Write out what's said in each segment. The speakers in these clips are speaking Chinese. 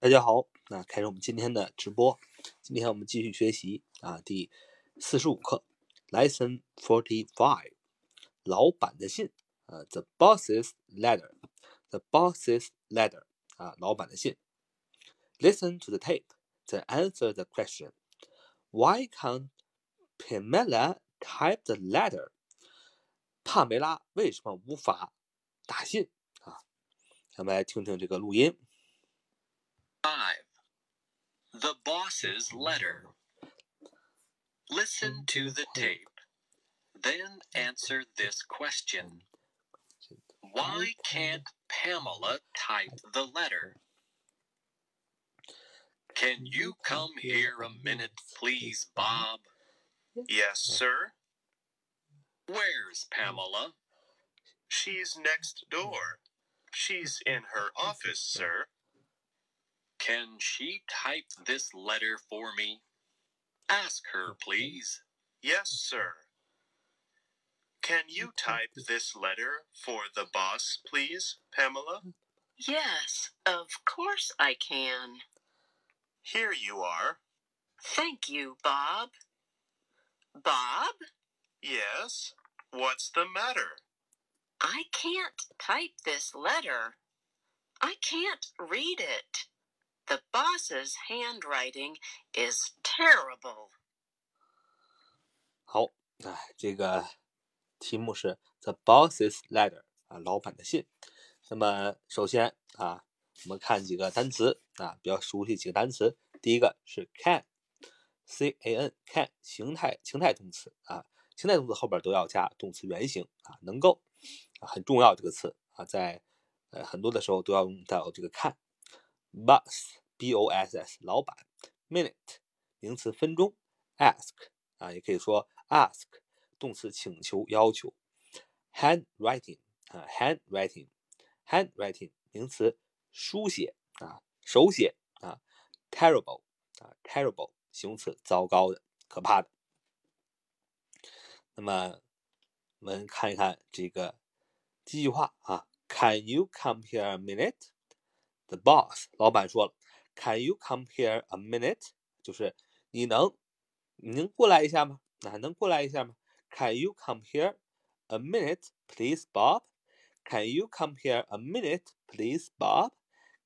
大家好，那开始我们今天的直播。今天我们继续学习啊，第四十五课，Lesson Forty Five，老板的信啊，The Boss's Letter，The Boss's Letter 啊，老板的信。Listen to the tape, then answer the question. Why can't Pamela type the letter？帕梅拉为什么无法打信啊？咱们来听听这个录音。5. The boss's letter. Listen to the tape. Then answer this question Why can't Pamela type the letter? Can you come here a minute, please, Bob? Yes, sir. Where's Pamela? She's next door. She's in her office, sir. Can she type this letter for me? Ask her, please. Yes, sir. Can you type this letter for the boss, please, Pamela? Yes, of course I can. Here you are. Thank you, Bob. Bob, Yes. What's the matter? I can't type this letter. I can't read it. The boss's handwriting is terrible. 好，哎，这个题目是 The Boss's Letter 啊，老板的信。那么首先啊，我们看几个单词啊，比较熟悉几个单词。第一个是 can，c a n can 形态情态动词啊，情态动词后边都要加动词原形啊，能够啊很重要这个词啊，在呃很多的时候都要用到这个 can。Boss，b o s s 老板，minute 名词分钟，ask 啊也可以说 ask 动词请求要求，handwriting 啊 handwriting，handwriting 名词书写啊手写啊，terrible 啊 terrible 形容词糟糕的可怕的。那么我们看一看这个这句话啊，Can you come here a minute? minute？The boss 老板说了，Can you come here a minute？就是你能你能过来一下吗？啊，能过来一下吗？Can you come here a minute, please, Bob? Can you come here a minute, please, Bob?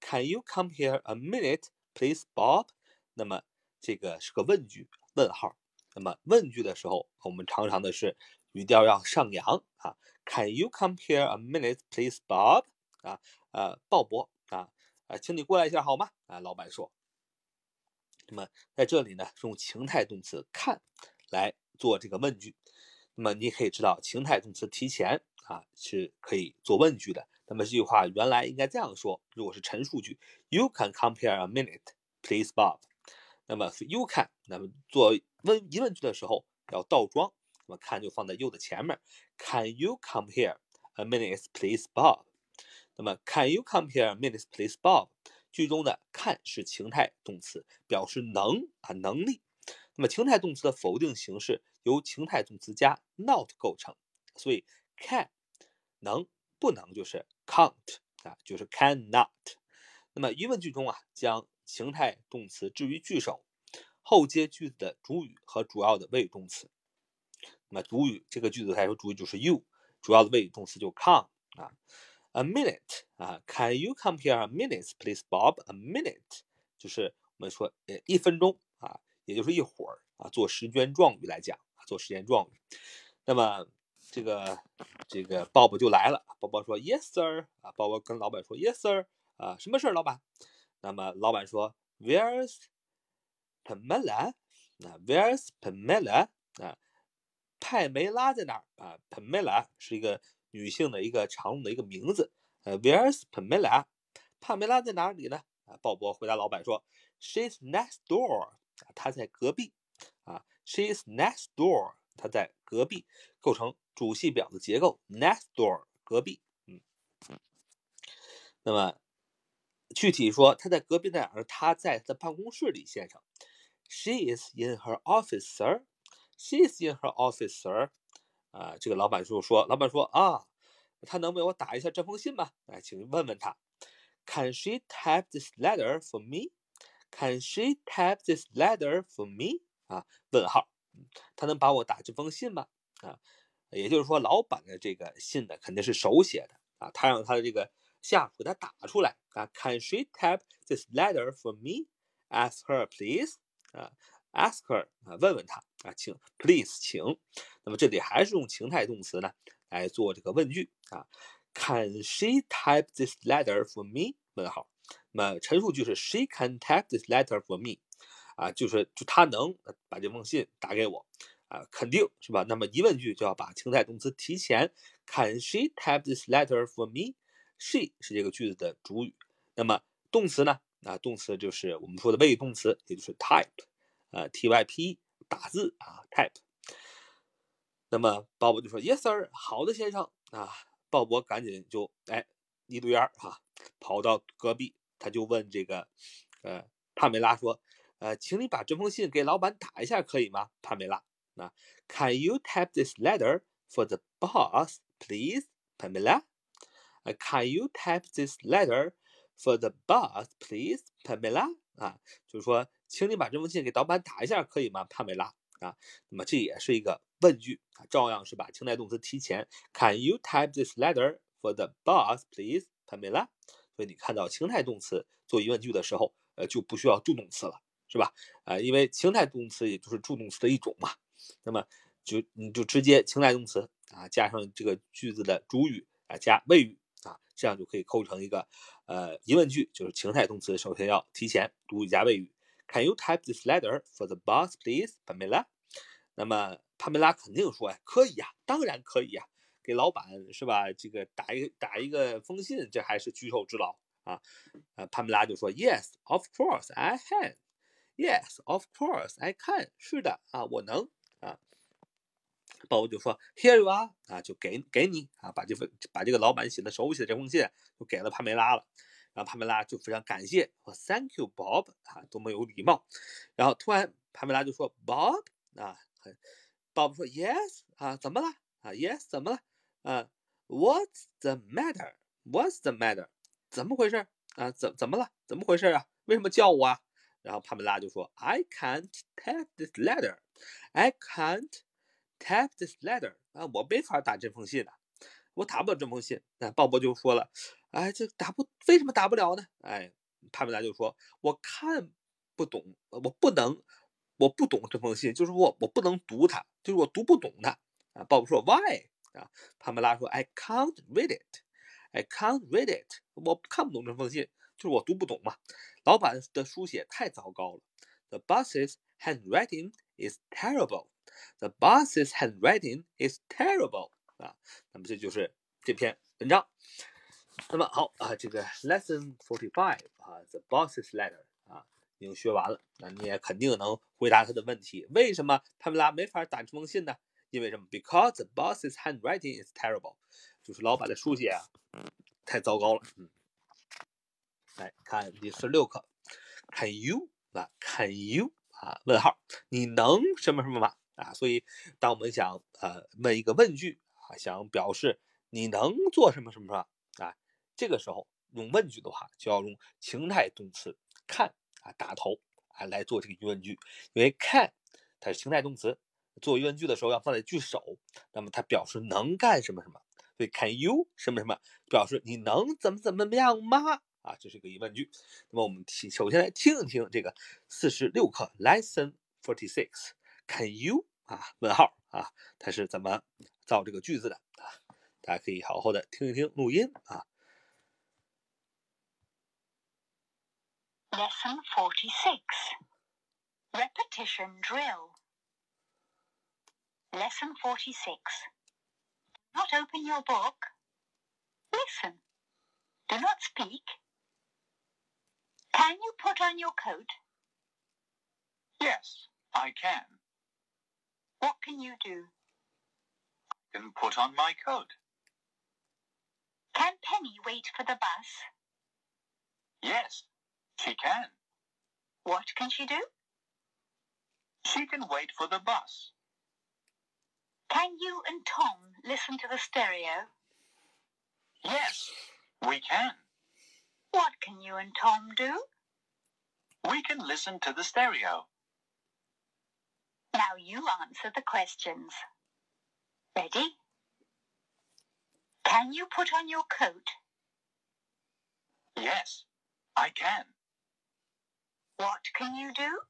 Can you come here a minute, please, Bob? 那么这个是个问句，问号。那么问句的时候，我们常常的是语调要上扬啊。Can you come here a minute, please, Bob? 啊，呃，鲍勃 啊，请你过来一下好吗？啊，老板说。那么在这里呢，用情态动词看来做这个问句。那么你可以知道，情态动词提前啊是可以做问句的。那么这句话原来应该这样说：如果是陈述句，You can come here a minute, please, Bob。那么 you can，那么做问疑问句的时候要倒装，那么看就放在 you 的前面。Can you come here a minute, please, Bob？那么 Can you come here minute, please, Bob？句中的 can 是情态动词，表示能啊能力。那么情态动词的否定形式由情态动词加 not 构成，所以 can 能不能就是 can't 啊，就是 cannot。那么疑问句中啊，将情态动词置于句首，后接句子的主语和主要的谓语动词。那么主语这个句子来说，主语就是 you，主要的谓语动词就 come 啊。A minute 啊，Can you come here a minute, please, Bob? A minute 就是我们说呃一分钟啊，也就是一会儿啊，做时间状语来讲，做时间状语。那么这个这个 Bob 就来了，，Bob 说 Yes, sir 啊，，Bob 跟老板说 Yes, sir 啊，什么事儿，老板？那么老板说 Where's Pamela？啊，Where's Pamela？啊，派梅拉在哪儿啊？Pamela 是一个女性的一个常用的一个名字。呃，Where's Pamela？帕梅拉在哪里呢？啊，鲍勃回答老板说，She's next door。她在隔壁。啊，She's next door。她在隔壁，构成主系表的结构。Next door，隔壁。嗯。那么具体说，她在隔壁在哪儿？她在她的办公室里，先生。She is in her office, sir. She is in her office, sir. 啊，这个老板就说，老板说啊，他能为我打一下这封信吗？哎，请问问他 Can she type this letter for me? Can she type this letter for me? 啊，问号，他能帮我打这封信吗？啊，也就是说，老板的这个信呢，肯定是手写的啊，他让他的这个下属给他打出来啊。Can she type this letter for me? Ask her, please. 啊，ask her 啊，问问他啊，请，please，请。那么这里还是用情态动词呢来做这个问句啊。Can she type this letter for me？问号。那么陈述句是 She can type this letter for me。啊，就是就她能把这封信打给我啊，肯定是吧？那么疑问句就要把情态动词提前。Can she type this letter for me？She 是这个句子的主语。那么动词呢？啊，动词就是我们说的谓语动词，也就是 type，呃，t y p，打字啊，type。那么鲍勃就说：“Yes, sir。”好的，先生啊。鲍勃赶紧就哎一溜烟儿哈，跑到隔壁，他就问这个呃帕梅拉说：“呃，请你把这封信给老板打一下，可以吗？”帕梅拉，那 Can you type this letter for the boss, please, Pamela? Can you type this letter for the boss, please, Pamela? 啊，就是说，请你把这封信给老板打一下，可以吗，帕梅拉？啊，那么这也是一个问句啊，照样是把情态动词提前。Can you type this letter for the boss, please, Pamela？所以你看到情态动词做疑问句的时候，呃，就不需要助动词了，是吧？啊，因为情态动词也就是助动词的一种嘛。那么就你就直接情态动词啊，加上这个句子的主语啊，加谓语啊，这样就可以构成一个呃疑问句，就是情态动词首先要提前，主语加谓语。Can you type this letter for the boss, please, Pamela？那么帕梅拉肯定说呀，可以呀，当然可以呀，给老板是吧？这个打一打一个封信，这还是举手之劳啊。呃，帕梅拉就说，Yes, of course I can. Yes, of course I can. 是的啊，我能啊。鲍勃就说，Here you are 啊，就给给你啊，把这份把这个老板写的手写的这封信就给了帕梅拉了。然后帕梅拉就非常感谢，说 Thank you, Bob，啊，多么有礼貌。然后突然帕梅拉就说 Bob，啊很，Bob 说 Yes，啊，怎么了？啊，Yes，怎么了？啊，What's the matter？What's the matter？怎么回事？啊，怎怎么了？怎么回事啊？为什么叫我啊？然后帕梅拉就说 I can't type this letter，I can't type this letter，啊，我没法打这封信的。我打不了这封信，那鲍勃就说了，哎，这打不为什么打不了呢？哎，帕梅拉就说，我看不懂，我不能，我不懂这封信，就是我我不能读它，就是我读不懂它啊。鲍勃说，Why？啊，帕梅拉说，I can't read it，I can't read it，我看不懂这封信，就是我读不懂嘛。老板的书写太糟糕了，The boss's handwriting is terrible，The boss's handwriting is terrible。啊，那么这就是这篇文章。那么好啊，这个 lesson forty five 啊，the boss's letter 啊，已经学完了。那你也肯定能回答他的问题。为什么帕梅拉没法打这封信呢？因为什么？Because the boss's handwriting is terrible，就是老板的书写啊，太糟糕了。嗯，来看第十六课，Can you 啊？Can you 啊？问号，你能什么什么吗？啊，所以当我们想呃问一个问句啊。想表示你能做什么什么什么啊？这个时候用问句的话，就要用情态动词 can 啊打头啊来做这个疑问句。因为 can 它是情态动词，做疑问句的时候要放在句首，那么它表示能干什么什么。所以 can you 什么什么表示你能怎么怎么样吗？啊，这是个疑问句。那么我们听，首先来听一听这个四十六课 lesson forty six。Can you 啊？问号啊？它是怎么？造这个句子的啊，大家可以好好的听一听录音啊。Lesson forty six Repetition drill. Lesson forty six. Not open your book. Listen. Do not speak. Can you put on your coat? Yes, I can. What can you do? I can put on my coat. Can Penny wait for the bus? Yes, she can. What can she do? She can wait for the bus. Can you and Tom listen to the stereo? Yes, we can. What can you and Tom do? We can listen to the stereo. Now you answer the questions. Ready? Can you put on your coat? Yes, I can. What can you do?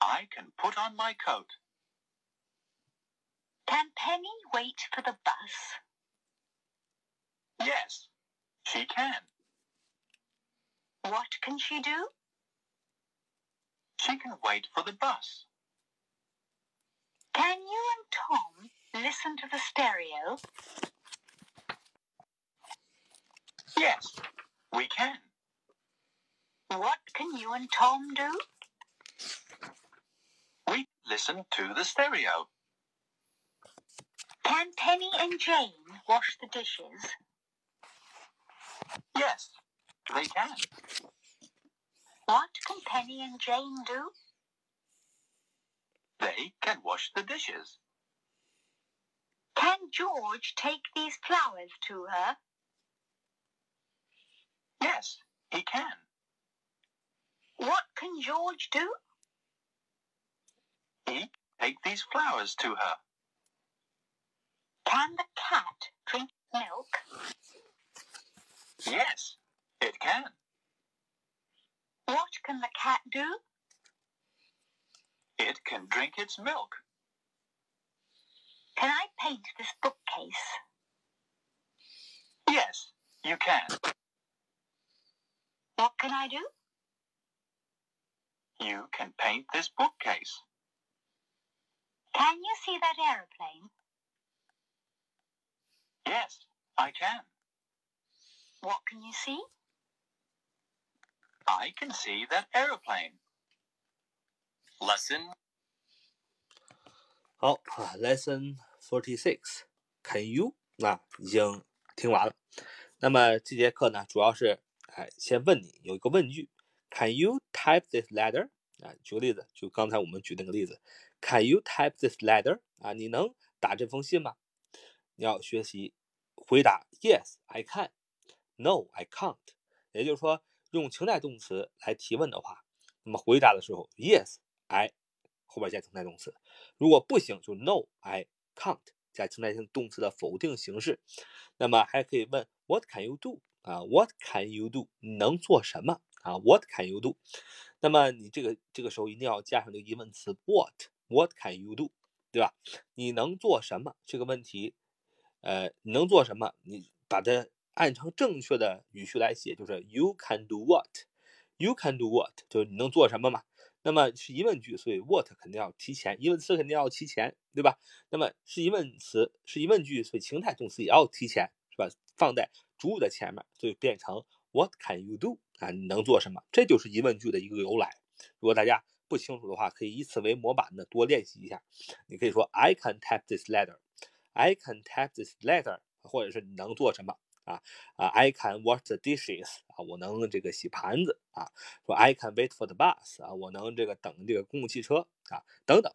I can put on my coat. Can Penny wait for the bus? Yes, she can. What can she do? She can wait for the bus. Can you and Tom listen to the stereo? Yes, we can. What can you and Tom do? We listen to the stereo. Can Penny and Jane wash the dishes? Yes, they can. What can Penny and Jane do? They can wash the dishes. Can George take these flowers to her? Yes, he can. What can George do? He take these flowers to her. Can the cat drink milk? Yes, it can. What can the cat do? It can drink its milk. Can I paint this bookcase? Yes, you can. What can I do? You can paint this bookcase. Can you see that aeroplane? Yes, I can. What can you see? I can see that aeroplane. Lesson 好啊，Lesson Forty Six。Can you 啊，已经听完了。那么这节课呢，主要是哎，先问你有一个问句 ，Can you type this letter？啊，举个例子，就刚才我们举那个例子，Can you type this letter？啊，你能打这封信吗？你要学习回答 Yes, I can. No, I can't. 也就是说，用情态动词来提问的话，那么回答的时候，Yes, I 后边加情态动词。如果不行，就 No, I can't 加情态性动词的否定形式。那么还可以问 What can you do？啊，What can you do？你能做什么？啊，What can you do？那么你这个这个时候一定要加上这个疑问词 What？What can you do？对吧？你能做什么？这个问题，呃，你能做什么？你把它按成正确的语序来写，就是 You can do what？You can do what？就是你能做什么嘛？那么是疑问句，所以 what 肯定要提前，疑问词肯定要提前，对吧？那么是疑问词，是疑问句，所以情态动词也要提前，是吧？放在主语的前面，所以变成 What can you do？啊，你能做什么？这就是疑问句的一个由来。如果大家不清楚的话，可以以此为模板的多练习一下。你可以说 I can tap this letter，I can tap this letter，或者是你能做什么？啊啊，I can wash the dishes 啊，我能这个洗盘子啊。说 I can wait for the bus 啊，我能这个等这个公共汽车啊，等等。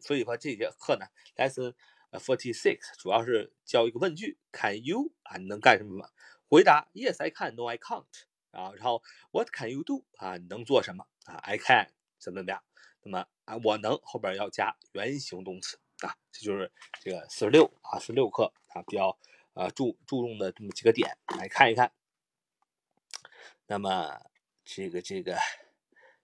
所以说这节课呢，lesson forty six 主要是教一个问句，Can you 啊，你能干什么吗？回答 Yes I can，No I can't 啊。然后 What can you do 啊，你能做什么啊？I can 怎么怎么样？那么啊，我能后边要加原形动词啊，这就是这个四十六啊，四十六课啊比较。啊，注注重的这么几个点来看一看。那么这个这个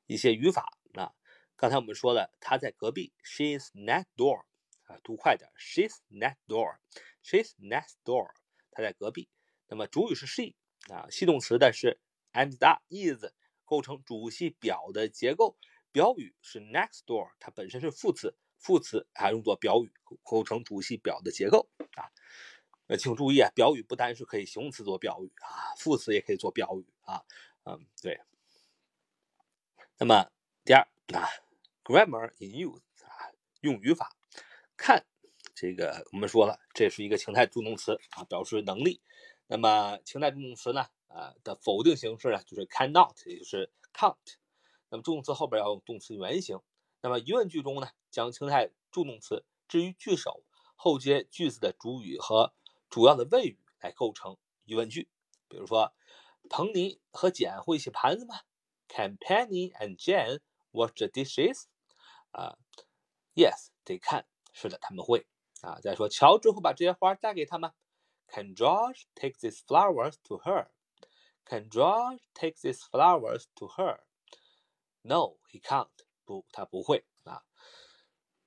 一些语法啊，刚才我们说了，他在隔壁，she's next door 啊，读快点，she's next door，she's next door，他在隔壁。那么主语是 she 啊，系动词的是 and that is 构成主系表的结构，表语是 next door，它本身是副词，副词还用作表语构成主系表的结构啊。呃，请注意啊，表语不单是可以形容词做表语啊，副词也可以做表语啊。嗯，对。那么第二啊，grammar in use 啊，用语法。看这个，我们说了，这是一个情态助动词啊，表示能力。那么情态助动词呢，啊的否定形式呢，就是 cannot，也就是 can't。那么助动词后边要用动词原形。那么疑问句中呢，将情态助动词置于句首，后接句子的主语和主要的谓语来构成疑问句。比如说，彭尼和简会洗盘子吗？Can Penny and Jane wash the dishes？啊，Yes，they can。是的，他们会。啊，再说，乔治会把这些花带给他吗？Can George take these flowers to her？George take these flowers to her？No，he can't。不，他不会啊。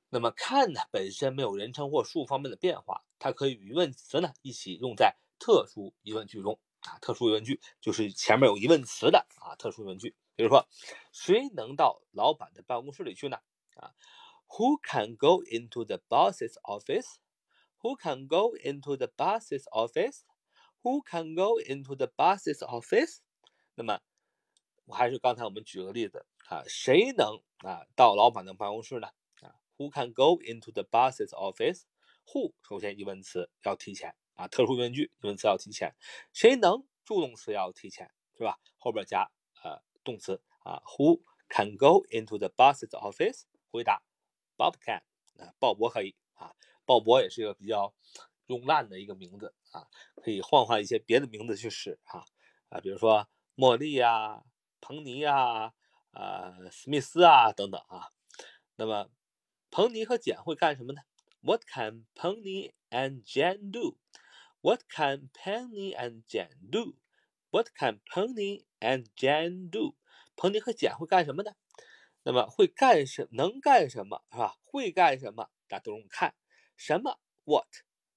那么看呢，本身没有人称或数方面的变化，它可以与疑问词呢一起用在特殊疑问句中啊。特殊疑问句就是前面有疑问词的啊。特殊疑问句，比如说，谁能到老板的办公室里去呢？啊？Who can go into the boss's office? Who can go into the boss's office? Who can go into the boss's office? 那么，我还是刚才我们举个例子啊，谁能啊到老板的办公室呢？啊，Who can go into the boss's office? Who 首先疑问词要提前啊，特殊疑问句疑问词要提前，谁能助动词要提前是吧？后边加呃动词啊，Who can go into the boss's office? 回答。Bob can 啊，鲍勃可以啊，鲍勃也是一个比较用烂的一个名字啊，可以换换一些别的名字去使啊啊，比如说茉莉呀、彭尼呀、啊史密斯啊等等啊。那么彭尼和简会干什么呢？What can Penny and Jane do？What can Penny and Jane do？What can Penny and Jane do？彭尼和简会干什么呢？那么会干什能干什么是吧？会干什么？大家都用看什么？What？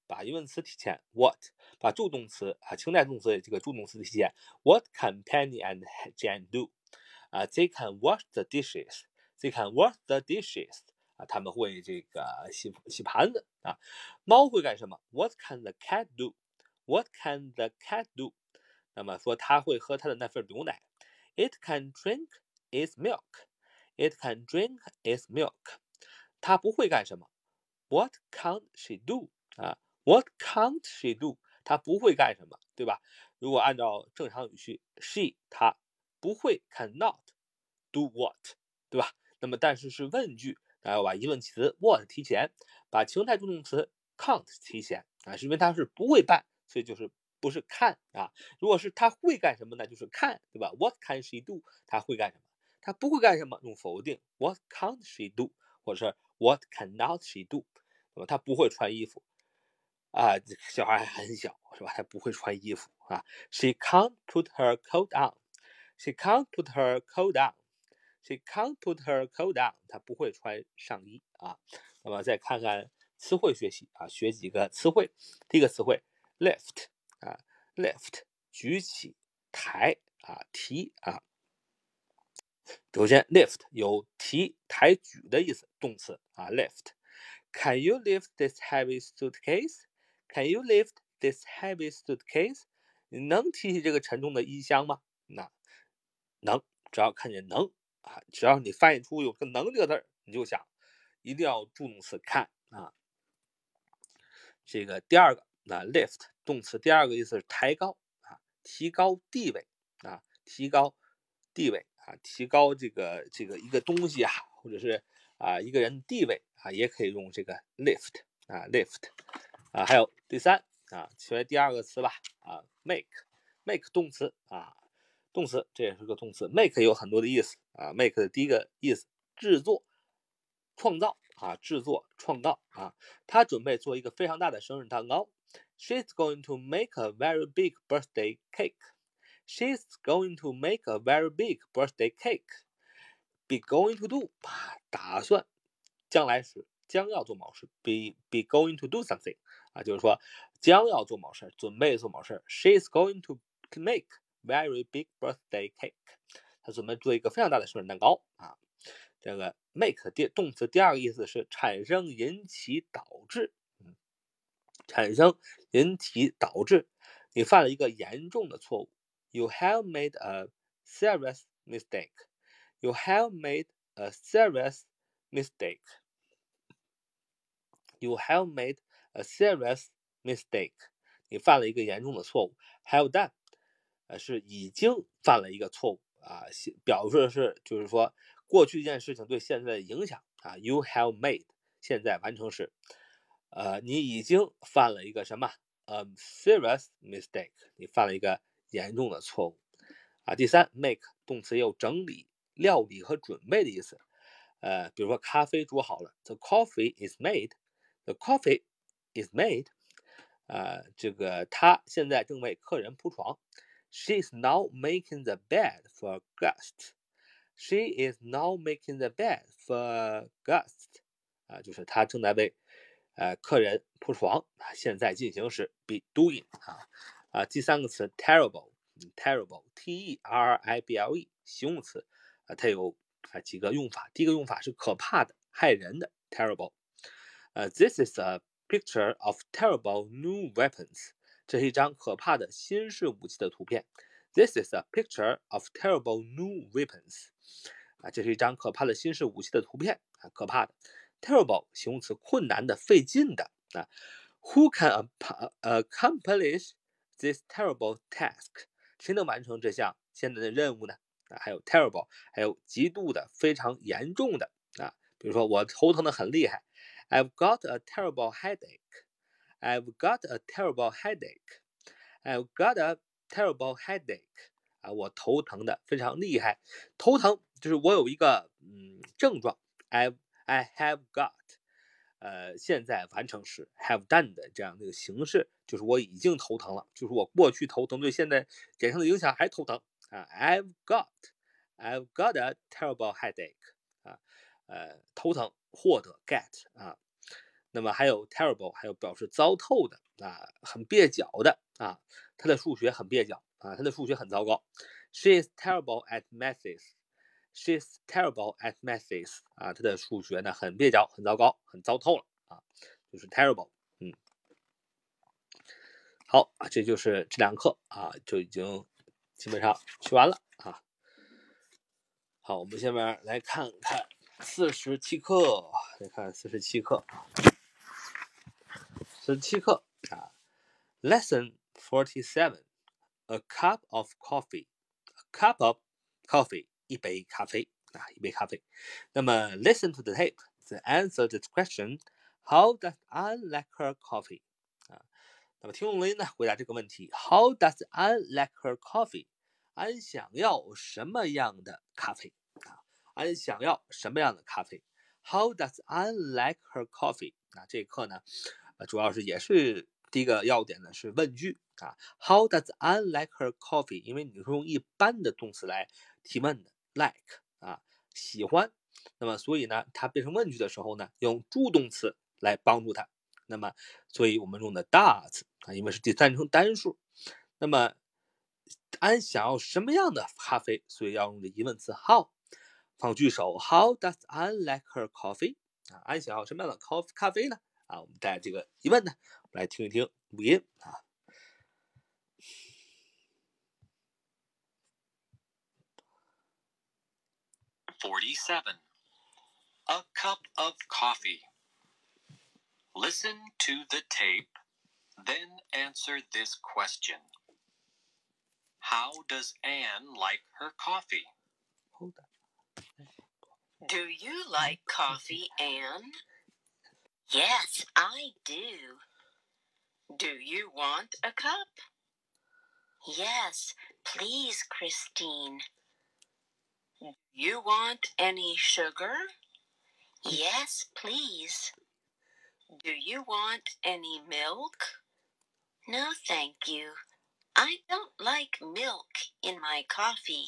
把疑问词提前，What？把助动词啊，情态动词这个助动词提前。What can Penny and Jane do？啊，They can wash the dishes. They can wash the dishes. 啊，他们会这个洗洗盘子啊。猫会干什么？What can the cat do？What can the cat do？那么说它会喝它的那份牛奶。It can drink its milk. It can drink its milk。它不会干什么？What can't she do？啊 ，What can't she do？她不会干什么，对吧？如果按照正常语序，she 她不会 cannot do what，对吧？那么但是是问句，然后把疑问词 what 提前，把情态助动词 can't 提前啊，是因为它是不会办，所以就是不是看啊。如果是他会干什么呢？就是看，对吧？What can she do？他会干什么？他不会干什么？用否定，What can't she do？或者是 What cannot she do？那么他不会穿衣服啊，小孩还很小，是吧？还不会穿衣服啊。She can't put her coat on. She can't put her coat on. She can't put her coat on. 她不会穿上衣啊。那么再看看词汇学习啊，学几个词汇。第一个词汇 lift 啊，lift 举起、抬啊、提啊。首先，lift 有提、抬举的意思，动词啊，lift。Can you lift this heavy suitcase? Can you lift this heavy suitcase? 你能提起这个沉重的衣箱吗？那能，只要看见能啊，只要你翻译出有个能这个字儿，你就想一定要助动词 can 啊。这个第二个，那 lift 动词第二个意思是抬高啊，提高地位啊，提高地位。啊，提高这个这个一个东西啊，或者是啊一个人地位啊，也可以用这个 lift 啊 lift 啊，还有第三啊，学第二个词吧啊，make make 动词啊，动词这也是个动词，make 有很多的意思啊，make 的第一个意思制作、创造啊，制作、创造啊，他准备做一个非常大的生日蛋糕，She's going to make a very big birthday cake。She's going to make a very big birthday cake. Be going to do 啊，打算将来时将要做某事。Be be going to do something 啊，就是说将要做某事，准备做某事。She's going to make very big birthday cake. 她准备做一个非常大的生日蛋糕啊。这个 make 第动词第二个意思是产生、引起、导致。嗯，产生、引起、导致。你犯了一个严重的错误。You have made a serious mistake. You have made a serious mistake. You have made a serious mistake. 你犯了一个严重的错误。Have done，呃，是已经犯了一个错误啊，表示是就是说过去一件事情对现在的影响啊。You have made，现在完成时，呃，你已经犯了一个什么？A serious mistake，你犯了一个。严重的错误啊。第三，make 动词也有整理、料理和准备的意思。呃，比如说咖啡煮好了，the coffee is made，the coffee is made。啊，这个他现在正为客人铺床，she is now making the bed for guests。She is now making the bed for guests。啊，就是他正在为呃客人铺床啊，现在进行时 be doing 啊啊，第三个词 terrible，terrible，t e r i b l e，形容词啊，它有啊几个用法，第一个用法是可怕的、害人的 terrible，呃，this is a picture of terrible new weapons，这是一张可怕的新式武器的图片，this is a picture of terrible new weapons，啊，这是一张可怕的新式武器的图片啊，可怕的。terrible 形容词，困难的、费劲的啊。Who can accomplish this terrible task？谁能完成这项艰难的任务呢？啊，还有 terrible，还有极度的、非常严重的啊。比如说，我头疼的很厉害 ，I've got a terrible headache。I've got a terrible headache。I've got a terrible headache。啊，我头疼的非常厉害。头疼就是我有一个嗯症状，I've I have got，呃，现在完成时 have done 的这样的一个形式，就是我已经头疼了，就是我过去头疼对现在产生的影响还头疼啊。I've got，I've got a terrible headache，啊，呃，头疼 获得 get 啊。那么还有 terrible，还有表示糟透的啊，很蹩脚的啊，他的数学很蹩脚啊，他的数学很糟糕。She is terrible at maths，she is terrible at maths 啊，她的数学呢很蹩脚，很糟糕，很糟透了啊，就是 terrible。嗯，好啊，这就是这两课啊，就已经基本上学完了啊。好，我们下面来看看四十七课，来看四十七课，四十七课啊，Lesson forty seven，a cup of coffee，a cup of coffee。一杯咖啡啊，一杯咖啡。那么，listen to the tape to answer this question: How does I like her coffee？啊，那么听录音呢回答这个问题：How does I like her coffee？安想要什么样的咖啡？安想要什么样的咖啡？How does Ann like her coffee？那这一课呢，呃，主要是也是第一个要点呢是问句啊。How does Ann like her coffee？因为你是用一般的动词来提问的。like 啊，喜欢，那么所以呢，它变成问句的时候呢，用助动词来帮助它。那么，所以我们用的 does 啊，因为是第三人称单数。那么，安想要什么样的咖啡？所以要用的疑问词 how。放句首，How does Anne like her coffee？啊，安想要什么样的 coffee 咖啡呢？啊，我们带这个疑问呢，我们来听一听录音啊。47. A cup of coffee. Listen to the tape, then answer this question. How does Anne like her coffee? Do you like coffee, Anne? Yes, I do. Do you want a cup? Yes, please, Christine. Do you want any sugar? Yes, please. Do you want any milk? No, thank you. I don't like milk in my coffee.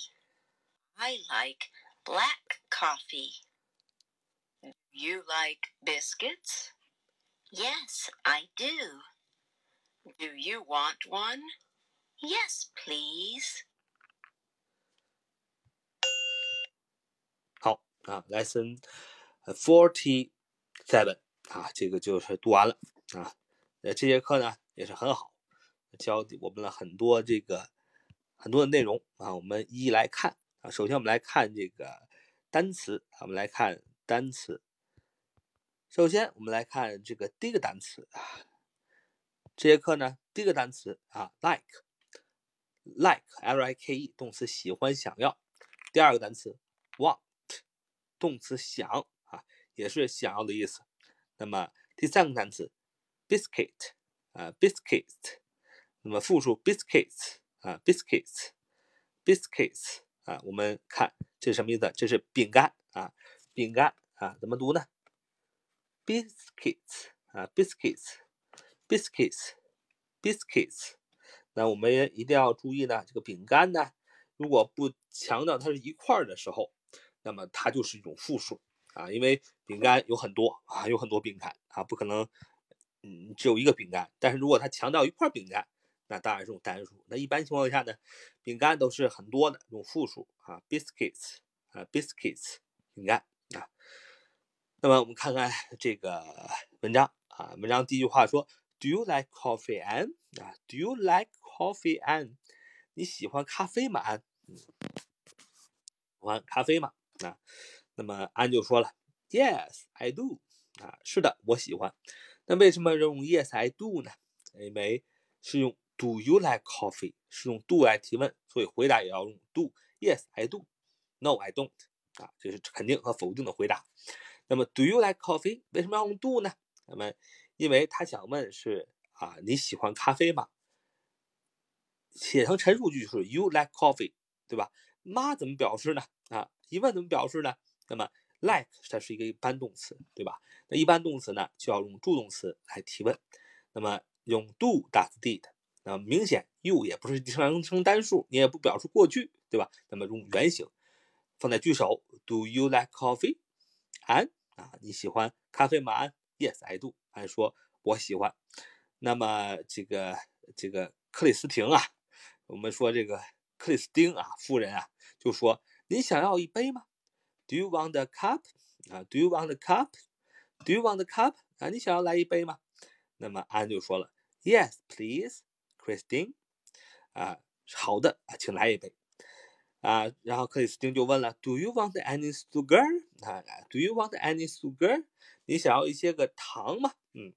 I like black coffee. You like biscuits? Yes, I do. Do you want one? Yes, please. 啊，lesson forty seven 啊，这个就是读完了啊。呃，这节课呢也是很好，教我们了很多这个很多的内容啊。我们一一来看 啊。首先我们来看这个单词，我们来看单词。首先我们来看这个第一个单词啊。这节课呢，第一个单词啊，like，like，l i k e，动词喜欢、想要。第二个单词 want。动词想啊，也是想要的意思。那么第三个单词，biscuit 啊，biscuit。那么复数 biscuits 啊。啊，biscuits，biscuits 啊，我们看这是什么意思？这是饼干啊，饼干啊，怎么读呢？biscuits 啊，biscuits，biscuits，biscuits。那我们一定要注意呢，这个饼干呢，如果不强调它是一块儿的时候，那么它就是一种复数啊，因为饼干有很多啊，有很多饼干啊，不可能。嗯，只有一个饼干，但是如果它强调一块饼干，那当然是用单数。那一般情况下呢，饼干都是很多的，用复数啊，biscuits 啊，biscuits 饼干啊。那么我们看看 这个文章啊，文章第一句话说，Do you like coffee, Ann？啊，Do you like coffee, Ann？你喜欢咖啡吗，安？喜欢咖啡吗？啊，那么安就说了，Yes, I do。啊，是的，我喜欢。那为什么用 Yes I do 呢？因为是用 Do you like coffee？是用 do 来提问，所以回答也要用 do。Yes I do。No I don't。啊，这是肯定和否定的回答。那么 Do you like coffee？为什么要用 do 呢？那么因为他想问是啊你喜欢咖啡吗？写成陈述句就是 You like coffee，对吧？妈怎么表示呢？啊，疑问怎么表示呢？那么 like 它是一个一般动词，对吧？那一般动词呢，就要用助动词来提问。那么用 do、does、did，那明显 you 也不是第三人称单数，你也不表示过去，对吧？那么用原形放在句首，Do you like coffee? And 啊，你喜欢咖啡吗？Yes, I do。按说我喜欢。那么这个这个克里斯汀啊，我们说这个克里斯汀啊，夫人啊，就说你想要一杯吗？Do you want a cup? 啊，Do you want a cup? Do you want a cup？啊，你想要来一杯吗？那么安就说了，Yes, please, Christine。啊，好的啊，请来一杯。啊，然后克里斯汀就问了，Do you want any sugar？啊，Do you want any sugar？你想要一些个糖吗？嗯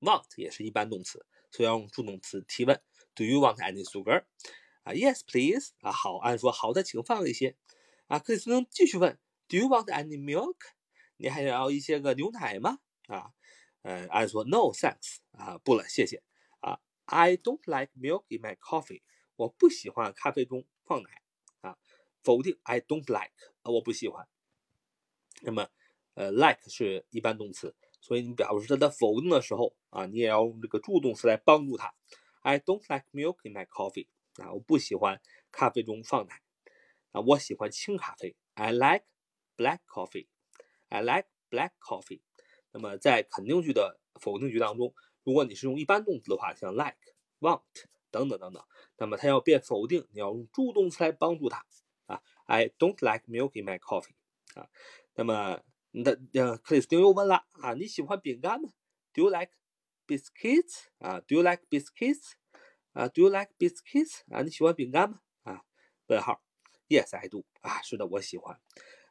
，want 也是一般动词，所以要用助动词提问。Do you want any sugar？啊，Yes, please。啊，好，安说好的，请放一些。啊，克里斯汀继续问，Do you want any milk？你还想要一些个牛奶吗？啊，呃，安说 No thanks 啊，不了，谢谢。I don't like milk in my coffee，我不喜欢咖啡中放奶啊。否定 I don't like 啊，我不喜欢。那么，呃，like 是一般动词，所以你表示它的否定的时候啊，你也要用这个助动词来帮助它。I don't like milk in my coffee 啊，我不喜欢咖啡中放奶啊，我喜欢清咖啡。I like black coffee。I like black coffee。那么在肯定句的否定句当中，如果你是用一般动词的话，像 like、want 等等等等，那么它要变否定，你要用助动词来帮助它啊。I don't like milk in my coffee。啊，那么你的呃，克里斯汀又问了啊，你喜欢饼干吗？Do you like biscuits？啊，Do you like biscuits？啊，Do you like biscuits？啊，你喜欢饼干吗？啊，问号，Yes I do。啊，是的，我喜欢。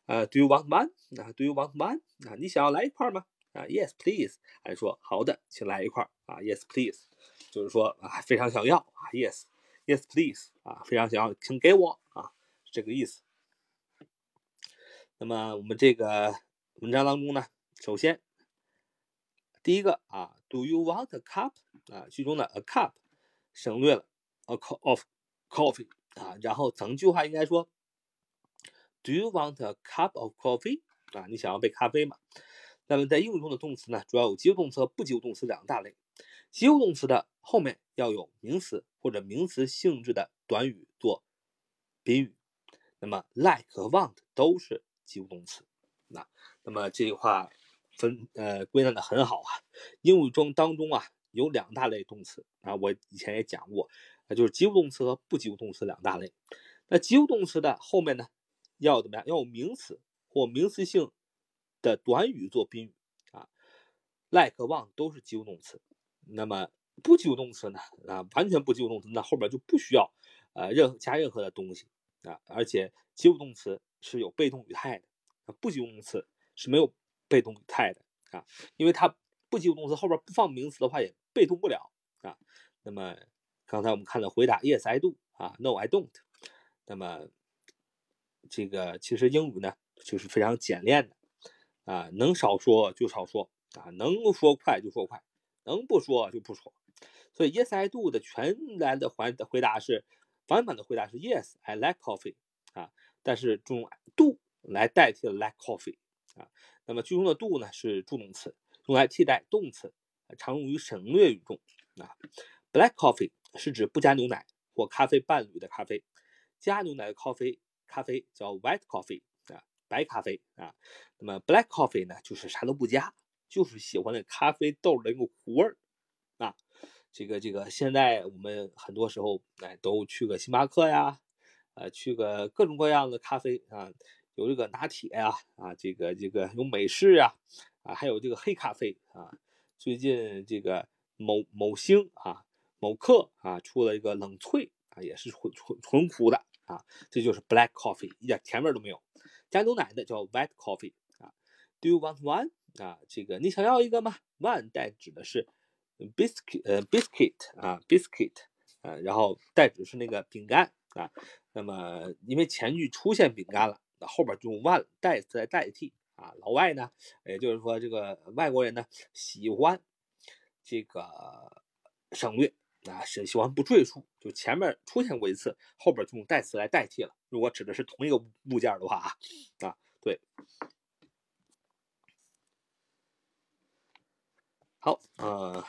啊，Do you want one？啊，Do you want one？啊，你想要来一块吗？啊，Yes please。还说好的，请来一块啊，Yes please。就是说啊，非常想要啊，Yes，Yes please。啊，非常想要，请给我啊，是这个意思。那么我们这个文章当中呢，首先第一个啊，Do you want a cup？啊，句中的 a cup 省略了 a cup of coffee 啊，然后整句话应该说。Do you want a cup of coffee？啊，你想要杯咖啡吗？那么在英语中的动词呢，主要有及物动词和不及物动词两大类。及物动词的后面要有名词或者名词性质的短语做宾语。那么 like 和 want 都是及物动词。那那么这句话分呃归纳的很好啊。英语中当中啊有两大类动词啊，我以前也讲过，那就是及物动词和不及物动词两大类。那及物动词的后面呢？要怎么样？要有名词或名词性的短语做宾语啊，like、want 都是及物动词。那么不及物动词呢？啊，完全不及物动词，那后边就不需要呃任何加任何的东西啊。而且及物动词是有被动语态的，啊，不及物动词是没有被动语态的啊，因为它不及物动词后边不放名词的话也被动不了啊。那么刚才我们看到回答，Yes I do 啊，No I don't。那么这个其实英语呢，就是非常简练的，啊，能少说就少说，啊，能说快就说快，能不说就不说。所以 Yes I do 的全来的回回答是反版的回答是 Yes I like coffee 啊，但是用 do 来代替了 like coffee 啊。那么句中的 do 呢是助动词，用来替代动词，常用于省略语中啊。Black coffee 是指不加牛奶或咖啡伴侣的咖啡，加牛奶的咖啡咖啡叫 white coffee，白咖啡啊。那么 black coffee 呢就是啥都不加，就是喜欢那咖啡豆的那个苦味儿啊。这个这个现在我们很多时候哎都去个星巴克呀，呃去个各种各样的咖啡啊，有这个拿铁呀啊，这个这个有美式呀啊，还有这个黑咖啡啊。最近这个某某星啊。某客啊出了一个冷萃啊，也是纯纯纯苦的啊，这就是 black coffee，一点甜味都没有。加牛奶的叫 white coffee 啊。Do you want one 啊？这个你想要一个吗？One 代指的是 biscuit 呃 biscuit 啊 biscuit 啊，然后代指是那个饼干啊。那么因为前句出现饼干了，那后边就用 one 代词来代替啊。老外呢，也就是说这个外国人呢喜欢这个省略。啊，是喜欢不赘述，就前面出现过一次，后边就用代词来代替了。如果指的是同一个物件的话啊，啊，对。好，呃，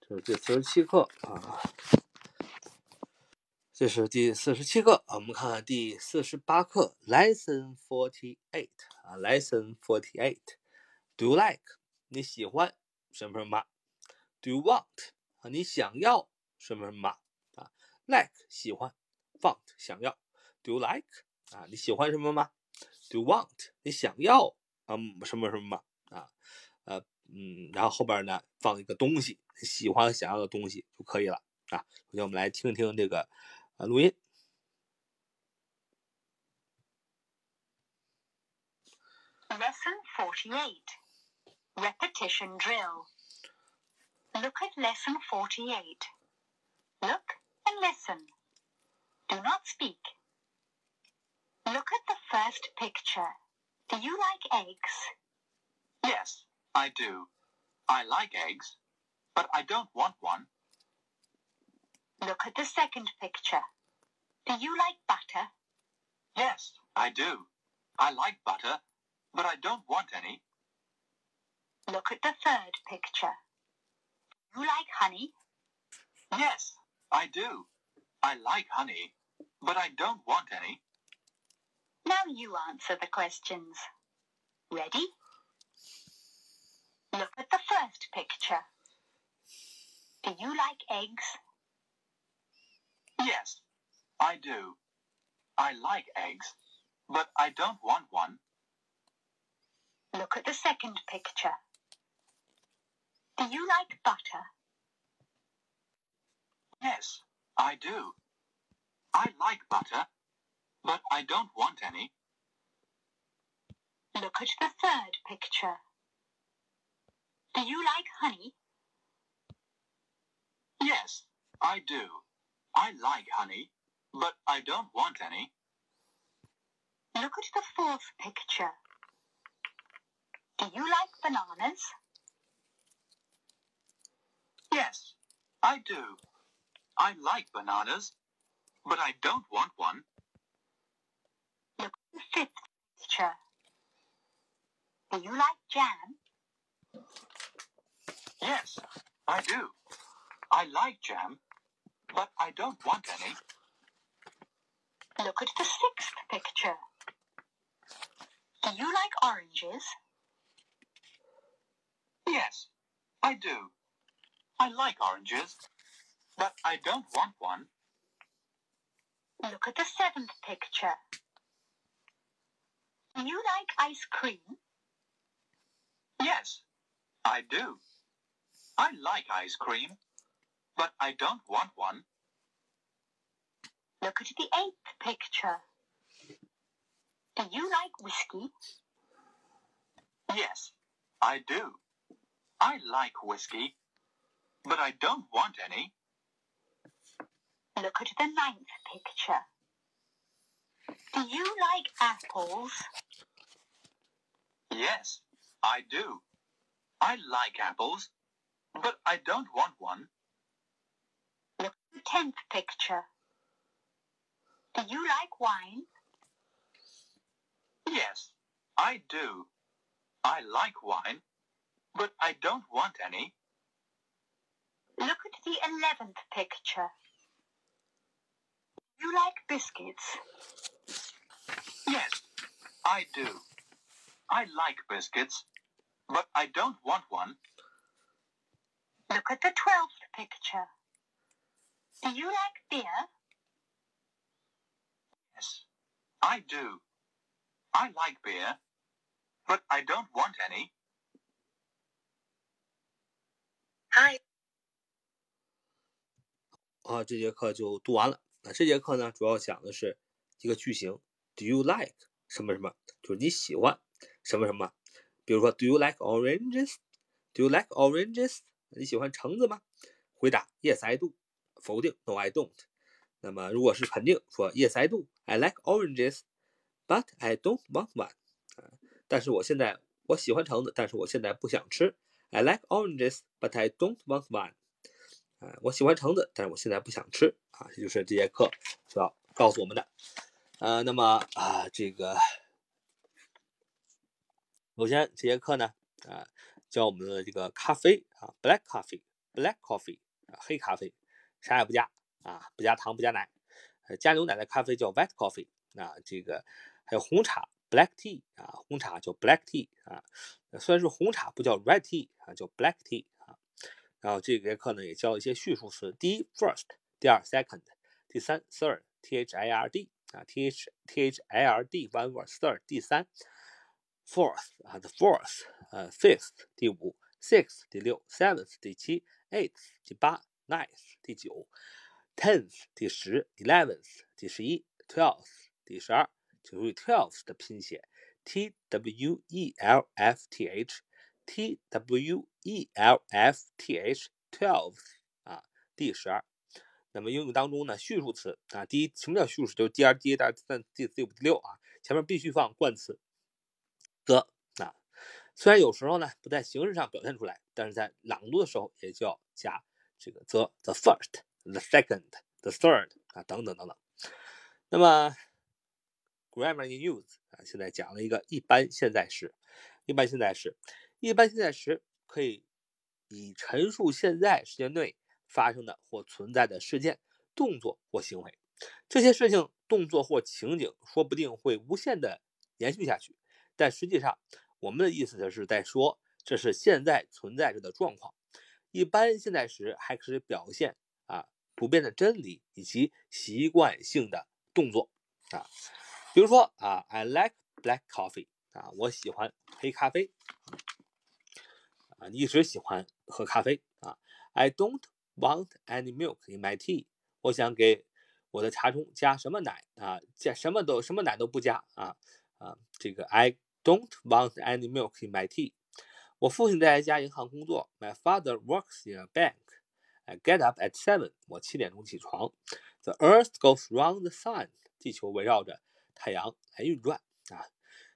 这是第四十七课啊，这是第四十七课啊。我们看看第四十八课，Lesson Forty Eight 啊，Lesson Forty Eight。Do you like？你喜欢什么什么？Do you want？啊，你想要什么什么啊？Like 喜欢，want 想要。Do you like 啊？你喜欢什么吗？Do you want 你想要啊什么什么吗？啊呃嗯，然后后边呢放一个东西，喜欢想要的东西就可以了啊。首先我们来听听这个啊录音。Lesson forty-eight. Repetition drill. Look at lesson 48. Look and listen. Do not speak. Look at the first picture. Do you like eggs? Yes, I do. I like eggs, but I don't want one. Look at the second picture. Do you like butter? Yes, I do. I like butter, but I don't want any. Look at the third picture. Do you like honey? Yes, I do. I like honey, but I don't want any. Now you answer the questions. Ready? Look at the first picture. Do you like eggs? Yes, I do. I like eggs, but I don't want one. Look at the second picture. Do you like butter? Yes, I do. I like butter, but I don't want any. Look at the third picture. Do you like honey? Yes, I do. I like honey, but I don't want any. Look at the fourth picture. Do you like bananas? Yes, I do. I like bananas, but I don't want one. Look at the fifth picture. Do you like jam? Yes, I do. I like jam, but I don't want any. Look at the sixth picture. Do you like oranges? Yes, I do. I like oranges, but I don't want one. Look at the seventh picture. Do you like ice cream? Yes, I do. I like ice cream, but I don't want one. Look at the eighth picture. Do you like whiskey? Yes, I do. I like whiskey, but I don't want any. Look at the ninth picture. Do you like apples? Yes, I do. I like apples, but I don't want one. Look at the tenth picture. Do you like wine? Yes, I do. I like wine, but I don't want any. Look at the eleventh picture. Do you like biscuits? Yes, I do. I like biscuits, but I don't want one. Look at the twelfth picture. Do you like beer? Yes, I do. I like beer, but I don't want any. Hi. 啊，这节课就读完了。 那这节课呢，主要讲的是一个句型，Do you like 什么什么？就是你喜欢什么什么。比如说，Do you like oranges？Do you like oranges？你喜欢橙子吗？回答：Yes, I do。否定：No, I don't。那么如果是肯定，说 Yes, I do. I like oranges, but I don't want one。但是我现在我喜欢橙子，但是我现在不想吃。I like oranges, but I don't want one。啊，我喜欢橙子，但是我现在不想吃。啊，这就是这节课主要告诉我们的。呃，那么啊，这个首先这节课呢，啊，教我们的这个咖啡啊，black coffee，black coffee 啊，黑咖啡，啥也不加啊，不加糖，不加奶，加牛奶的咖啡叫 white coffee 啊，这个还有红茶 black tea 啊，红茶叫 black tea 啊，虽然是红茶，不叫 red tea 啊，叫 black tea。然后这节课呢也教一些序数词，第一 first，第二 second，第三 third，t h i r d 啊 th thirty one third 第三 fourth 啊，the fourth，呃 fifth，第五，six 第六 seventh，第七 eighth，第八 ninth，第九 tenth，第十 eleventh，第十一 twelfth，第十二，请注意 twelfth 的拼写 t w e l f t h。T W E L F T H twelve 啊，第十二。那么英语当中呢，序数词啊，第一什么叫序数？就是第二、第一、第二、第三、第四、第五、第六啊，前面必须放冠词 the 啊。虽然有时候呢不在形式上表现出来，但是在朗读的时候也就要加这个 the the first the second the third 啊等等等等。那么 grammar in use 啊，现在讲了一个一般现在时，一般现在时。一般现在时可以以陈述现在时间内发生的或存在的事件、动作或行为。这些事情、动作或情景说不定会无限的延续下去，但实际上我们的意思就是在说这是现在存在着的状况。一般现在时还可以表现啊普遍的真理以及习惯性的动作啊，比如说啊，I like black coffee 啊，我喜欢黑咖啡。啊，你一直喜欢喝咖啡啊。I don't want any milk in my tea。我想给我的茶中加什么奶啊？加什么都什么奶都不加啊啊！这个 I don't want any milk in my tea。我父亲在一家银行工作。My father works in a bank。I get up at seven。我七点钟起床。The Earth goes round the sun。地球围绕着太阳来运转啊。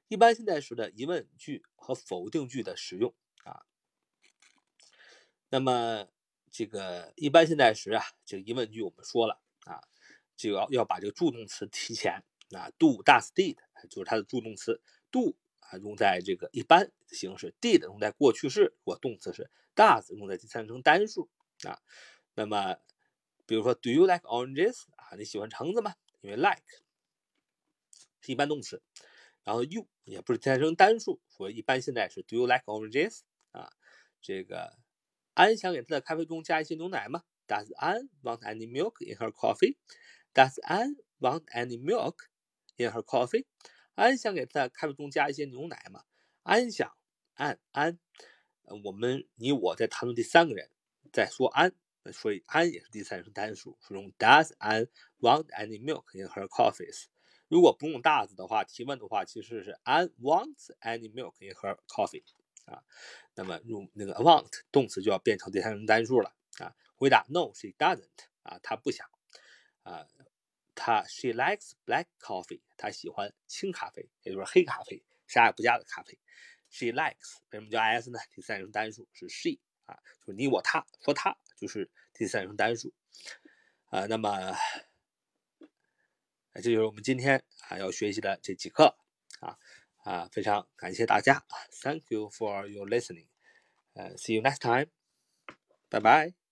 一般现在时的疑问句和否定句的使用。那么这个一般现在时啊，这个疑问句我们说了啊，就要要把这个助动词提前啊，do、does、did 就是它的助动词，do 啊用在这个一般形式，did 用在过去式，如果动词是 does 用在第三人称单数啊。那么比如说，Do you like oranges 啊？你喜欢橙子吗？因为 like 是一般动词，然后 you 也不是第三人称单数，所以一般现在是 Do you like oranges 啊？这个。安想给他的咖啡中加一些牛奶吗？Does Ann want any milk in her coffee? Does Ann want any milk in her coffee? 安想给他的咖啡中加一些牛奶吗？安想，安安，我们你我在谈论第三个人，在说安，所以安也是第三人称单数，是用 Does Ann want any milk in her coffees？如果不用 does 的话，提问的话其实是 Ann wants any milk in her coffee。啊，那么用那个 want 动词就要变成第三人称单数了啊。回答 No，she doesn't 啊，她不想啊。她 she likes black coffee，她喜欢青咖啡，也就是黑咖啡，啥也不加的咖啡。She likes 为什么叫 s 呢？第三人称单数是 she 啊，就是你我他说他就是第三人称单数啊。那么，这就是我们今天啊要学习的这几课啊，非常感谢大家，Thank you for your listening，呃，See you next time，拜拜。